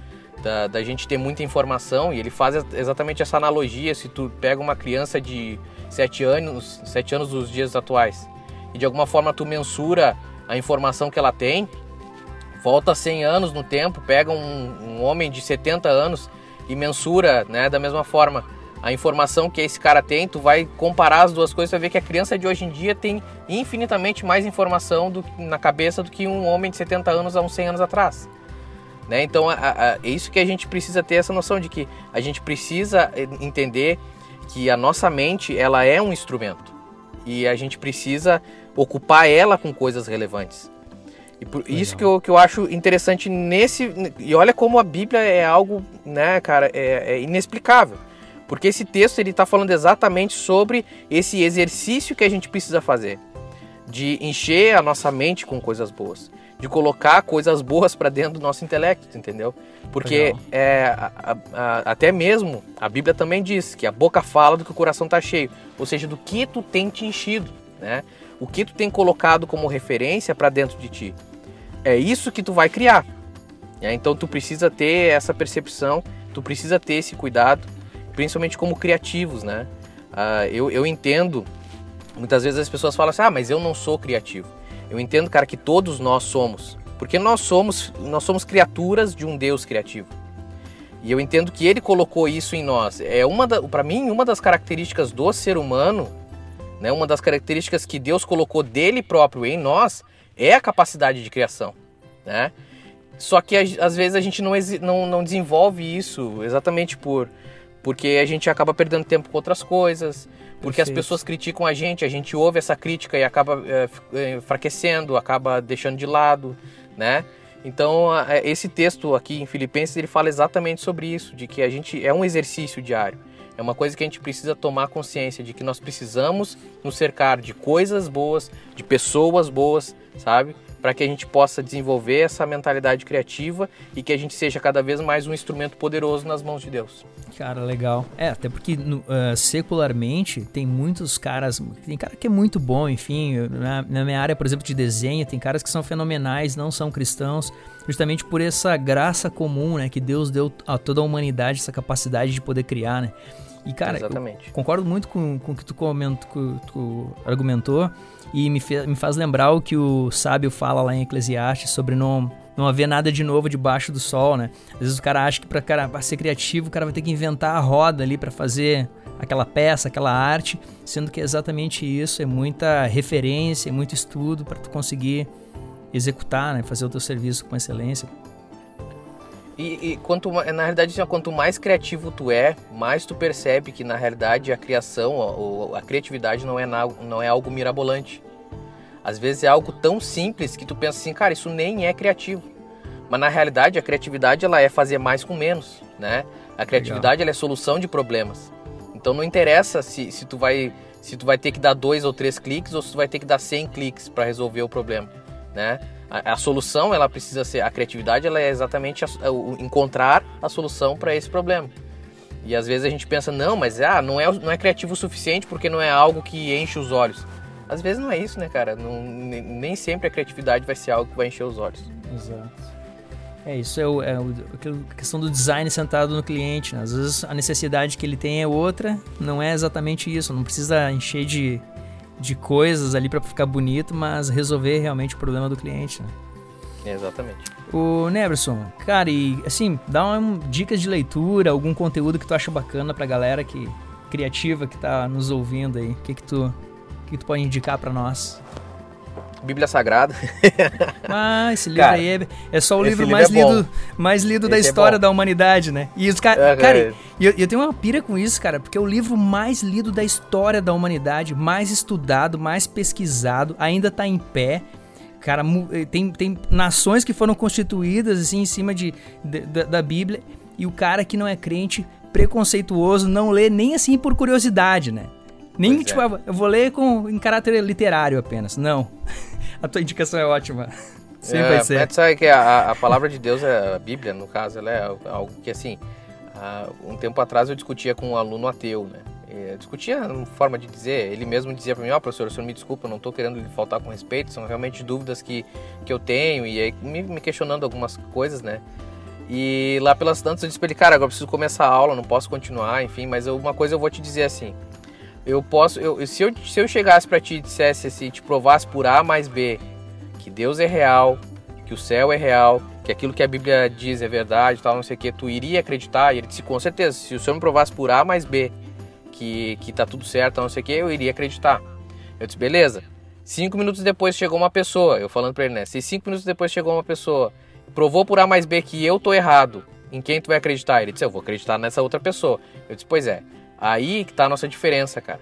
da, da, gente ter muita informação e ele faz exatamente essa analogia se tu pega uma criança de 7 anos, 7 anos dos dias atuais e de alguma forma tu mensura a informação que ela tem, volta 100 anos no tempo, pega um, um homem de 70 anos e mensura né, da mesma forma a informação que esse cara tem, tu vai comparar as duas coisas, e vai ver que a criança de hoje em dia tem infinitamente mais informação do, na cabeça do que um homem de 70 anos há uns 100 anos atrás. Né? Então a, a, é isso que a gente precisa ter essa noção de que a gente precisa eh, entender que a nossa mente ela é um instrumento e a gente precisa ocupar ela com coisas relevantes. E por Legal. isso que eu, que eu acho interessante nesse. E olha como a Bíblia é algo, né, cara, é, é inexplicável. Porque esse texto ele está falando exatamente sobre esse exercício que a gente precisa fazer de encher a nossa mente com coisas boas, de colocar coisas boas para dentro do nosso intelecto, entendeu? Porque é, a, a, até mesmo a Bíblia também diz que a boca fala do que o coração está cheio, ou seja, do que tu tem te enchido, né? O que tu tem colocado como referência para dentro de ti. É isso que tu vai criar. Né? Então tu precisa ter essa percepção, tu precisa ter esse cuidado principalmente como criativos, né? Uh, eu, eu entendo, muitas vezes as pessoas falam assim, ah, mas eu não sou criativo. Eu entendo, cara, que todos nós somos, porque nós somos, nós somos criaturas de um Deus criativo. E eu entendo que ele colocou isso em nós. É uma para mim uma das características do ser humano, né? Uma das características que Deus colocou dele próprio em nós é a capacidade de criação, né? Só que às vezes a gente não, não, não desenvolve isso exatamente por porque a gente acaba perdendo tempo com outras coisas, porque Perfeito. as pessoas criticam a gente, a gente ouve essa crítica e acaba é, enfraquecendo, acaba deixando de lado, né? Então, esse texto aqui em Filipenses, ele fala exatamente sobre isso, de que a gente é um exercício diário. É uma coisa que a gente precisa tomar consciência de que nós precisamos nos cercar de coisas boas, de pessoas boas, sabe? Para que a gente possa desenvolver essa mentalidade criativa e que a gente seja cada vez mais um instrumento poderoso nas mãos de Deus. Cara, legal. É, até porque uh, secularmente tem muitos caras, tem cara que é muito bom, enfim, na, na, minha área, por exemplo, de desenho, tem caras que são fenomenais, não são cristãos, justamente por essa graça comum, né, que Deus deu a toda a humanidade, essa capacidade de poder criar, né? E, cara, concordo muito com, com o que tu, comento, que tu argumentou e me, fe, me faz lembrar o que o sábio fala lá em Eclesiastes sobre não, não haver nada de novo debaixo do sol, né? Às vezes o cara acha que para cara pra ser criativo, o cara vai ter que inventar a roda ali para fazer aquela peça, aquela arte, sendo que é exatamente isso, é muita referência, é muito estudo para tu conseguir executar, né, fazer o teu serviço com excelência. E, e, quanto na realidade assim, quanto mais criativo tu é, mais tu percebe que na realidade a criação, a, a criatividade não é, na, não é algo mirabolante. Às vezes é algo tão simples que tu pensa assim, cara, isso nem é criativo. Mas na realidade a criatividade ela é fazer mais com menos, né? A criatividade é solução de problemas. Então não interessa se, se tu vai se tu vai ter que dar dois ou três cliques ou se tu vai ter que dar 100 cliques para resolver o problema, né? A, a, solução ela precisa ser a criatividade ela é exatamente a, a, o, encontrar a solução para esse problema. E às vezes a gente pensa não, mas ah, não é não é criativo o suficiente porque não é algo que enche os olhos. Às vezes não é isso, né, cara? Não, nem sempre a criatividade vai ser algo que vai encher os olhos. Exato. É, isso é, o, é o, a questão do design sentado no cliente. Né? Às vezes a necessidade que ele tem é outra, não é exatamente isso. Não precisa encher de, de coisas ali para ficar bonito, mas resolver realmente o problema do cliente. Né? exatamente. O Neverson, cara, e assim, dá uma, dicas de leitura, algum conteúdo que tu acha bacana pra galera que criativa que tá nos ouvindo aí. O que que tu, que tu pode indicar para nós? Bíblia Sagrada. Ah, esse livro Cara, aí é, é só o livro, livro mais, é lido, mais lido da é história é da humanidade, né? E os cara, é, cara, eu, eu tenho uma pira com isso, cara, porque é o livro mais lido da história da humanidade, mais estudado, mais pesquisado, ainda tá em pé. Cara, eh, tem, tem nações que foram constituídas assim em cima de, de da, da Bíblia e o cara que não é crente, preconceituoso, não lê nem assim por curiosidade, né? Nem, pois tipo, é. eu vou ler com, em caráter literário apenas. Não. a tua indicação é ótima. Sempre é, vai ser. Mas sabe que a, a palavra de Deus, é a Bíblia, no caso, ela é algo que, assim, um tempo atrás eu discutia com um aluno ateu, né? Eu discutia uma forma de dizer, ele mesmo dizia para mim, ó oh, professor, o senhor me desculpa, eu não estou querendo lhe faltar com respeito, são realmente dúvidas que, que eu tenho, e aí me, me questionando algumas coisas, né? E lá pelas tantas eu disse para ele, cara, agora preciso começar a aula, não posso continuar, enfim, mas eu, uma coisa eu vou te dizer assim, eu posso, eu, se, eu, se eu chegasse para ti e dissesse assim, te provasse por A mais B, que Deus é real, que o céu é real, que aquilo que a Bíblia diz é verdade, tal, não sei o que, tu iria acreditar? E ele disse, com certeza, se o senhor me provasse por A mais B, que, que tá tudo certo, não sei o que, eu iria acreditar. Eu disse, beleza. Cinco minutos depois chegou uma pessoa, eu falando pra ele, né? Se cinco minutos depois chegou uma pessoa, provou por A mais B que eu tô errado, em quem tu vai acreditar? Ele disse, eu vou acreditar nessa outra pessoa. Eu disse, pois é. Aí que tá a nossa diferença, cara.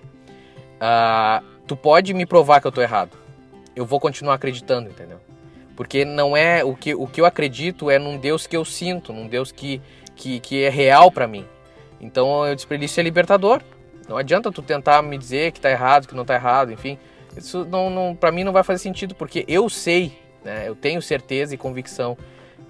Uh, tu pode me provar que eu tô errado. Eu vou continuar acreditando, entendeu? Porque não é o que, o que eu acredito é num Deus que eu sinto, num Deus que, que, que é real para mim. Então eu disse pra ele, isso é libertador. Não adianta tu tentar me dizer que tá errado, que não tá errado, enfim. Isso não, não para mim não vai fazer sentido, porque eu sei, né? Eu tenho certeza e convicção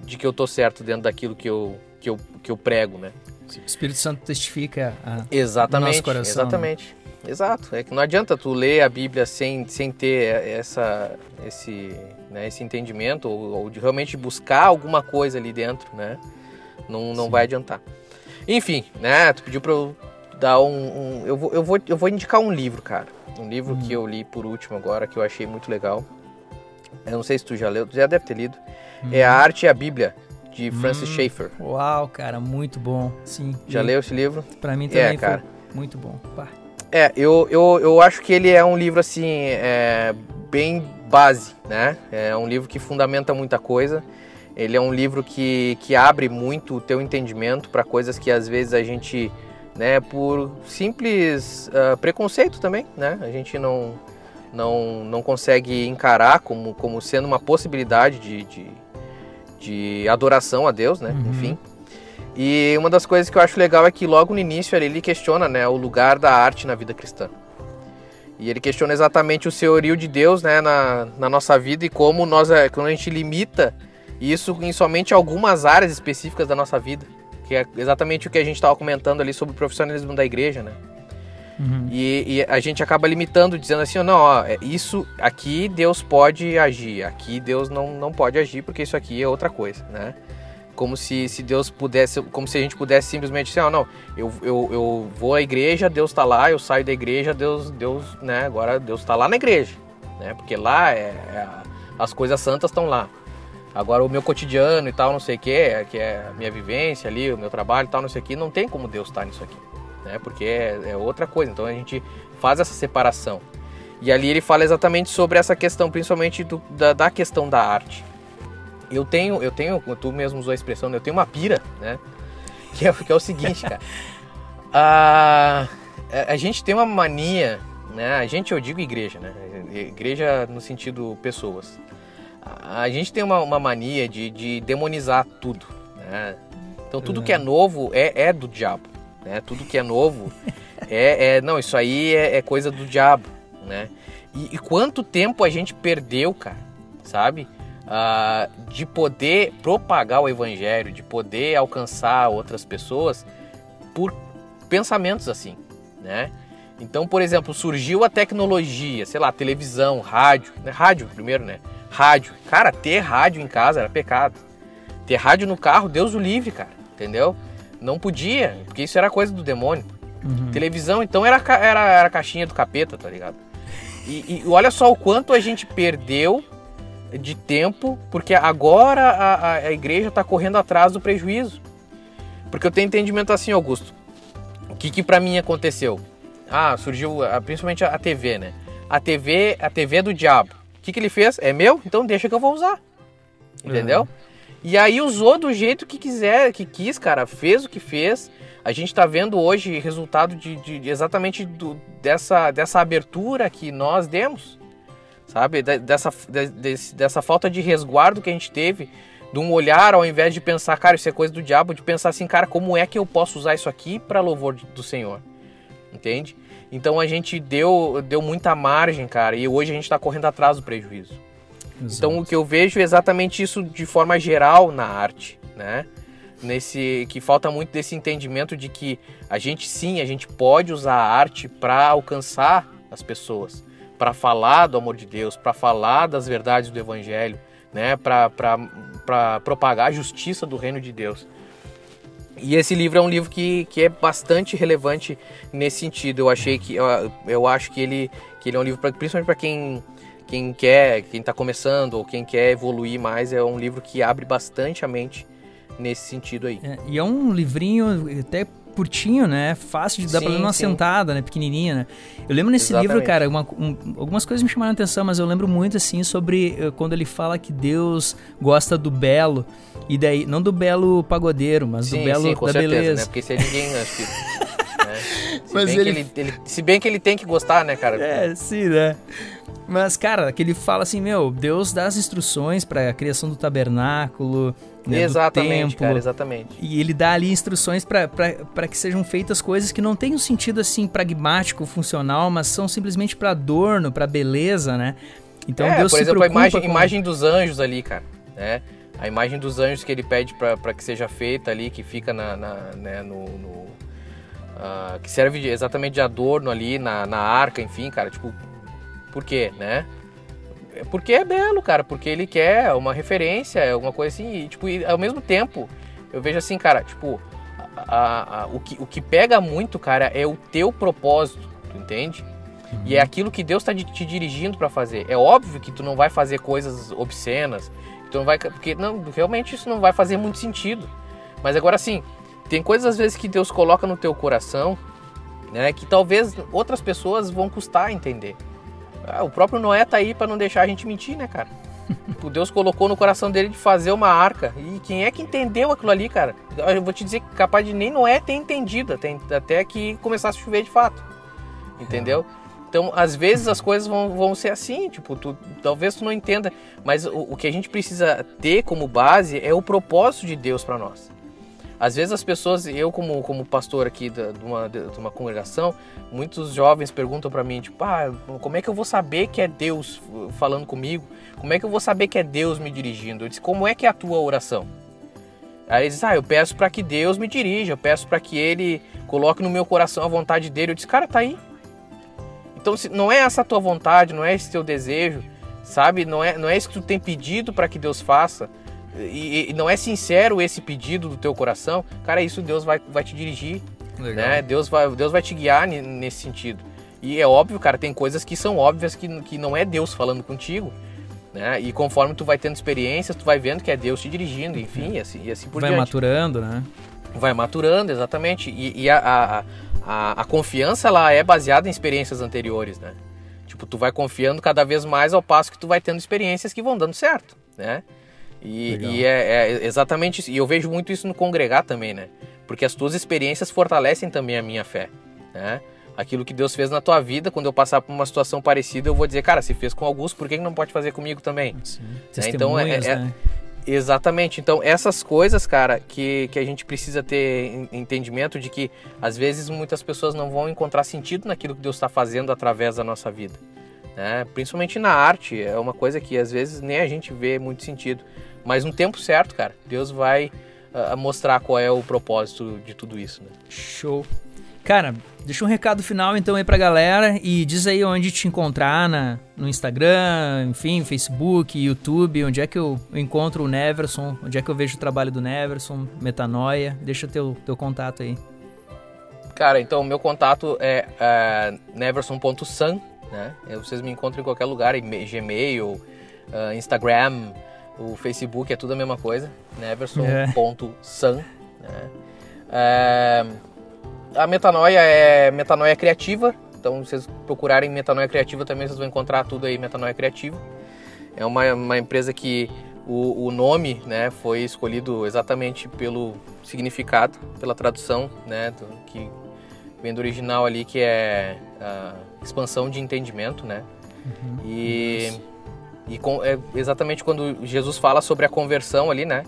de que eu tô certo dentro daquilo que eu, que eu, que eu prego, né? O Espírito Santo testifica a, exatamente, nosso coração. Né? Exatamente. Né? Exato. É que não adianta tu ler a Bíblia sem, sem ter essa, esse, né, esse entendimento ou, ou, de realmente buscar alguma coisa ali dentro, né? Não, não vai adiantar. Enfim, né? Tu pediu para eu dar um, um, eu, vou, eu, vou, eu vou indicar um livro, cara. Um livro hum. que eu li por último agora, que eu achei muito legal. Eu não sei se tu já leu, tu já deve ter lido. Hum. É A Arte e a Bíblia, de Francis hum, Schaeffer. Uau, cara, muito bom. Sim. Já leu esse livro? Para mim também é, cara. muito bom. Pá. É, eu, eu, eu acho que ele é um livro assim é, bem base, né? É um livro que fundamenta muita coisa. Ele é um livro que, que abre muito o teu entendimento para coisas que às vezes a gente, né, por simples uh, preconceito também, né? A gente não, não, não consegue encarar como, como sendo uma possibilidade de, de de adoração a Deus, né? Uhum. Enfim. E uma das coisas que eu acho legal é que logo no início ele questiona né, o lugar da arte na vida cristã. E ele questiona exatamente o senhorio de Deus né, na, na nossa vida e como nós, é, quando a gente limita isso em somente algumas áreas específicas da nossa vida. Que é exatamente o que a gente estava comentando ali sobre o profissionalismo da igreja, né? Uhum. E, e, a gente acaba limitando, dizendo assim, não, ó, é, isso aqui Deus pode agir, aqui Deus não, não pode agir, porque isso aqui é outra coisa, né? Como se, se Deus pudesse, como se a gente pudesse simplesmente dizer, não, eu, eu, eu vou à igreja, Deus está lá, eu saio da igreja, Deus, Deus, né, agora Deus está lá na igreja, né? Porque lá é, é as coisas santas estão lá. Agora o meu cotidiano e tal, não sei o que, que é a minha vivência ali, o meu trabalho e tal, não sei o que, não tem como Deus estar tá nisso aqui né? Porque é, é outra coisa. Então a gente faz essa separação. E ali ele fala exatamente sobre essa questão, principalmente do, da, da, questão da arte. eu tenho, eu tenho, tu mesmo usou a expressão, né? eu tenho uma pira, né? Que é, que é o seguinte, cara. a, a gente tem uma mania, né? A gente, eu digo igreja, né? Igreja no sentido pessoas. A, a gente tem uma, uma mania de, de demonizar tudo, né? Então tudo que é novo é, é do diabo, né? Tudo que é novo é, é não, isso aí é, é coisa do diabo, né? E, e, quanto tempo a gente perdeu, cara, sabe? Uh, de poder propagar o evangelho, de poder alcançar outras pessoas por pensamentos assim, né? Então, por exemplo, surgiu a tecnologia, sei lá, televisão, rádio, né? rádio primeiro, né? Rádio. Cara, ter rádio em casa era pecado. Ter rádio no carro, Deus o livre, cara, entendeu? Não podia, porque isso era coisa do demônio. Uhum. Televisão, então, era, era, era a caixinha do capeta, tá ligado? E, e, olha só o quanto a gente perdeu de tempo, porque agora a, a igreja está correndo atrás do prejuízo. Porque eu tenho entendimento assim, Augusto. O que, que para mim aconteceu? Ah, surgiu principalmente a TV, né? A TV, a TV do diabo. O que, que ele fez? É meu? Então deixa que eu vou usar. Entendeu? Uhum. E aí usou do jeito que quiser, que quis, cara. Fez o que fez. A gente está vendo hoje resultado de, de, exatamente do, dessa, dessa abertura que nós demos, sabe? Dessa, de, dessa falta de resguardo que a gente teve, de um olhar ao invés de pensar, cara, isso é coisa do diabo, de pensar assim, cara, como é que eu posso usar isso aqui para louvor do Senhor? Entende? Então a gente deu, deu muita margem, cara, e hoje a gente está correndo atrás do prejuízo. Exato. Então o que eu vejo é exatamente isso de forma geral na arte, né? nesse que falta muito desse entendimento de que a gente sim, a gente pode usar a arte para alcançar as pessoas, para falar do amor de Deus, para falar das verdades do evangelho, né, para propagar a justiça do reino de Deus. E esse livro é um livro que, que é bastante relevante nesse sentido. Eu achei que eu, eu acho que ele, que ele é um livro pra, principalmente para quem quem quer, quem está começando ou quem quer evoluir mais, é um livro que abre bastante a mente nesse sentido aí. É, e é um livrinho até curtinho, né? Fácil de dar sim, pra ler numa sim. sentada, né? Pequenininha, né? Eu lembro nesse Exatamente. livro, cara, uma, um, algumas coisas me chamaram a atenção, mas eu lembro muito, assim, sobre uh, quando ele fala que Deus gosta do belo. E daí, não do belo pagodeiro, mas sim, do belo da certeza, beleza. Né? Porque se é ninguém, acho que... Se, mas bem ele... Ele, ele... se bem que ele tem que gostar, né, cara? É, sim, né? Mas, cara, que ele fala assim, meu, Deus dá as instruções para a criação do tabernáculo, né, exatamente, do cara, exatamente. E ele dá ali instruções para que sejam feitas coisas que não têm um sentido assim pragmático, funcional, mas são simplesmente para adorno, para beleza, né? Então é, Deus por exemplo, a imagem, com... imagem dos anjos ali, cara, né? A imagem dos anjos que ele pede para que seja feita ali, que fica na, na né, no, no uh, que serve exatamente de adorno ali na, na arca, enfim, cara, tipo, por quê, né? É porque é belo, cara, porque ele quer uma referência, alguma coisa assim, e, tipo, e, ao mesmo tempo, eu vejo assim, cara, tipo, a, a, a, o, que, o que pega muito, cara, é o teu propósito, tu entende? Uhum. E é aquilo que Deus está te dirigindo para fazer. É óbvio que tu não vai fazer coisas obscenas, tu não vai, porque não, realmente isso não vai fazer muito sentido. Mas agora sim, tem coisas às vezes que Deus coloca no teu coração, né, que talvez outras pessoas vão custar a entender. Ah, o próprio Noé tá aí para não deixar a gente mentir, né, cara? o Deus colocou no coração dele de fazer uma arca. E quem é que entendeu aquilo ali, cara? Eu vou te dizer que capaz de nem Noé ter entendido, até, até que começasse a chover de fato. Entendeu? Então, às vezes as coisas vão, vão ser assim, tipo, tu, talvez tu não entenda, mas o, o que a gente precisa ter como base é o propósito de Deus para nós. Às vezes as pessoas, eu como, como pastor aqui de uma, de uma congregação, muitos jovens perguntam para mim, tipo, ah, como é que eu vou saber que é Deus falando comigo? Como é que eu vou saber que é Deus me dirigindo? Eu disse, como é que é a tua oração? Aí eles ah, eu peço para que Deus me dirija, eu peço para que Ele coloque no meu coração a vontade dele. Eu disse, cara, tá aí. Então, se não é essa a tua vontade, não é esse teu desejo, sabe? Não é, não é isso que tu tem pedido para que Deus faça e, e, não é sincero esse pedido do teu coração, cara, isso Deus vai, vai te dirigir. Legal. Né? Deus, vai, Deus vai te guiar nesse sentido. E é óbvio, cara, tem coisas que são óbvias que, que não é Deus falando contigo. Né? E conforme tu vai tendo experiências, tu vai vendo que é Deus te dirigindo, enfim, e assim, e assim por vai diante. Vai maturando, né? Vai maturando, exatamente. E, e a, a, a, a, confiança, ela é baseada em experiências anteriores, né? Tipo, tu vai confiando cada vez mais ao passo que tu vai tendo experiências que vão dando certo, né? E, e é, é, exatamente isso. E eu vejo muito isso no congregar também, né? Porque as tuas experiências fortalecem também a minha fé, né? Aquilo que Deus fez na tua vida, quando eu passar por uma situação parecida, eu vou dizer, cara, se fez com Augusto, por que não pode fazer comigo também? Sim. Né? Então, é, é, né? Exatamente. Então, essas coisas, cara, que, que a gente precisa ter entendimento de que, às vezes, muitas pessoas não vão encontrar sentido naquilo que Deus está fazendo através da nossa vida. Né? Principalmente na arte, é uma coisa que, às vezes, nem a gente vê muito sentido. Mas no tempo certo, cara, Deus vai uh, mostrar qual é o propósito de tudo isso. Né? Show. Cara, deixa um recado final então aí pra galera e diz aí onde te encontrar na, no Instagram, enfim, Facebook, YouTube, onde é que eu, encontro o Neverson, onde é que eu vejo o trabalho do Neverson, Metanoia, deixa teu, teu contato aí. Cara, então o meu contato é, é neverson.san, né? Vocês me encontram em qualquer lugar, Gmail, uh, Instagram, o Facebook, é tudo a mesma coisa, neverson.san, é. né? É, a metanoia é metanoia criativa, então vocês procurarem metanoia criativa também vocês vão encontrar tudo aí metanoia criativa. É uma, uma empresa que o, o nome né, foi escolhido exatamente pelo significado, pela tradução, né, do, que vem do original ali, que é a expansão de entendimento, né? Uhum. E, e com, é exatamente quando Jesus fala sobre a conversão ali, né?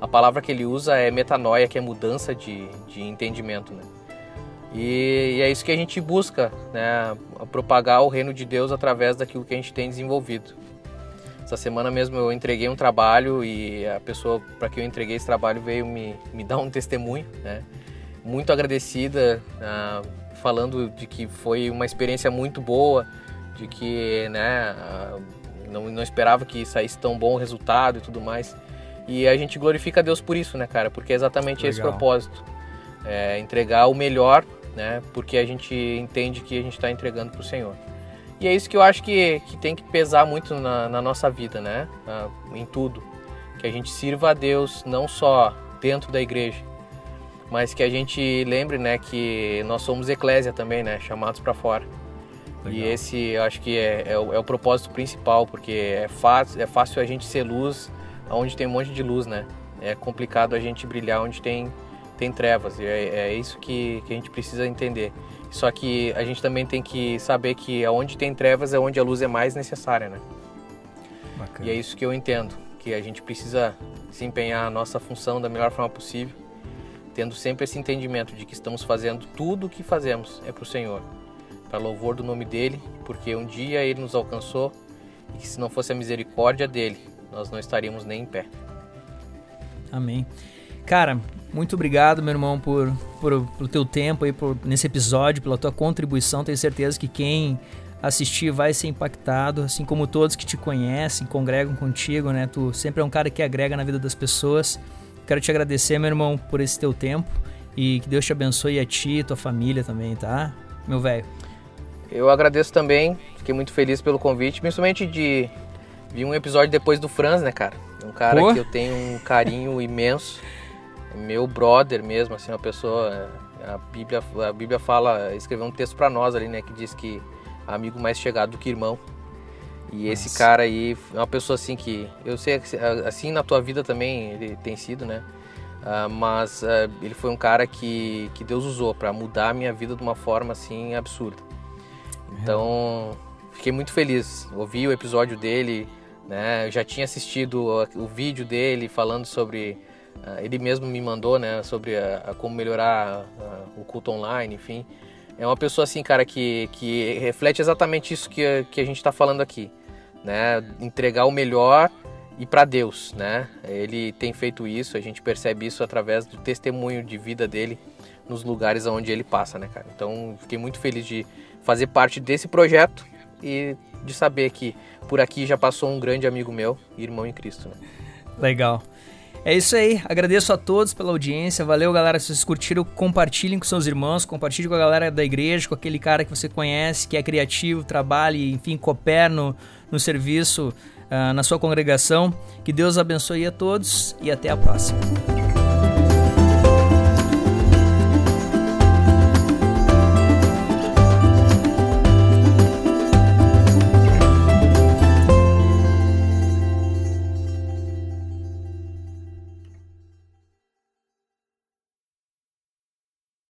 A palavra que ele usa é metanoia, que é mudança de, de entendimento, né? E, e, é isso que a gente busca, né? Propagar o reino de Deus através daquilo que a gente tem desenvolvido. Essa semana mesmo eu entreguei um trabalho e a pessoa para que eu entreguei esse trabalho veio me, me dar um testemunho, né? Muito agradecida, uh, falando de que foi uma experiência muito boa, de que, né? Uh, não, não esperava que saísse tão bom o resultado e tudo mais. E a gente glorifica a Deus por isso, né, cara? Porque é exatamente Legal. esse propósito. É entregar o melhor né? Porque a gente entende que a gente está entregando para o Senhor. E é isso que eu acho que, que tem que pesar muito na, na nossa vida, né? Em tudo. Que a gente sirva a Deus não só dentro da igreja, mas que a gente lembre, né, que nós somos eclésia também, né? Chamados para fora. Legal. E esse, eu acho que é, é, o, é, o, propósito principal, porque é fácil, é fácil a gente ser luz onde tem um monte de luz, né? É complicado a gente brilhar onde tem tem trevas. E é, é isso que, que a gente precisa entender. Só que a gente também tem que saber que aonde tem trevas é onde a luz é mais necessária, né? Bacana. E é isso que eu entendo, que a gente precisa desempenhar a nossa função da melhor forma possível, tendo sempre esse entendimento de que estamos fazendo tudo o que fazemos é para o Senhor, para louvor do nome dele, porque um dia ele nos alcançou e que se não fosse a misericórdia dele, nós não estaríamos nem em pé. Amém. Cara, muito obrigado, meu irmão, por, por, pelo teu tempo aí, por, nesse episódio, pela tua contribuição. Tenho certeza que quem assistir vai ser impactado, assim como todos que te conhecem, congregam contigo, né? Tu sempre é um cara que agrega na vida das pessoas. Quero te agradecer, meu irmão, por esse teu tempo e que Deus te abençoe a ti e tua família também, tá? Meu velho. Eu agradeço também, fiquei muito feliz pelo convite, principalmente de vir um episódio depois do Franz, né, cara? Um cara Pô? que eu tenho um carinho imenso meu brother mesmo, assim, uma pessoa. A Bíblia, a Bíblia fala, escreveu um texto para nós ali, né, que diz que amigo mais chegado do que irmão. E Nossa. esse cara aí é uma pessoa assim que eu sei assim na tua vida também ele tem sido, né? Uh, mas uh, ele foi um cara que, que Deus usou para mudar a minha vida de uma forma assim absurda. Então fiquei muito feliz. Ouvi o episódio dele, né? Eu já tinha assistido o, vídeo dele falando sobre ah, ele mesmo me mandou, né, sobre a, a como melhorar a, o culto online, enfim. É uma pessoa assim, cara, que, que reflete exatamente isso que, que a gente está falando aqui, né? Entregar o melhor e para Deus, né? Ele tem feito isso, a gente percebe isso através do testemunho de vida dele nos lugares onde ele passa, né, cara? Então, fiquei muito feliz de fazer parte desse projeto e de saber que por aqui já passou um grande amigo meu, irmão em Cristo, né? Legal. É isso aí. Agradeço a todos pela audiência. Valeu, galera. Se vocês curtiram, compartilhem com seus irmãos, compartilhem com a galera da igreja, com aquele cara que você conhece, que é criativo, trabalha enfim, coopera no, no serviço uh, na sua congregação. Que Deus abençoe a todos e até a próxima.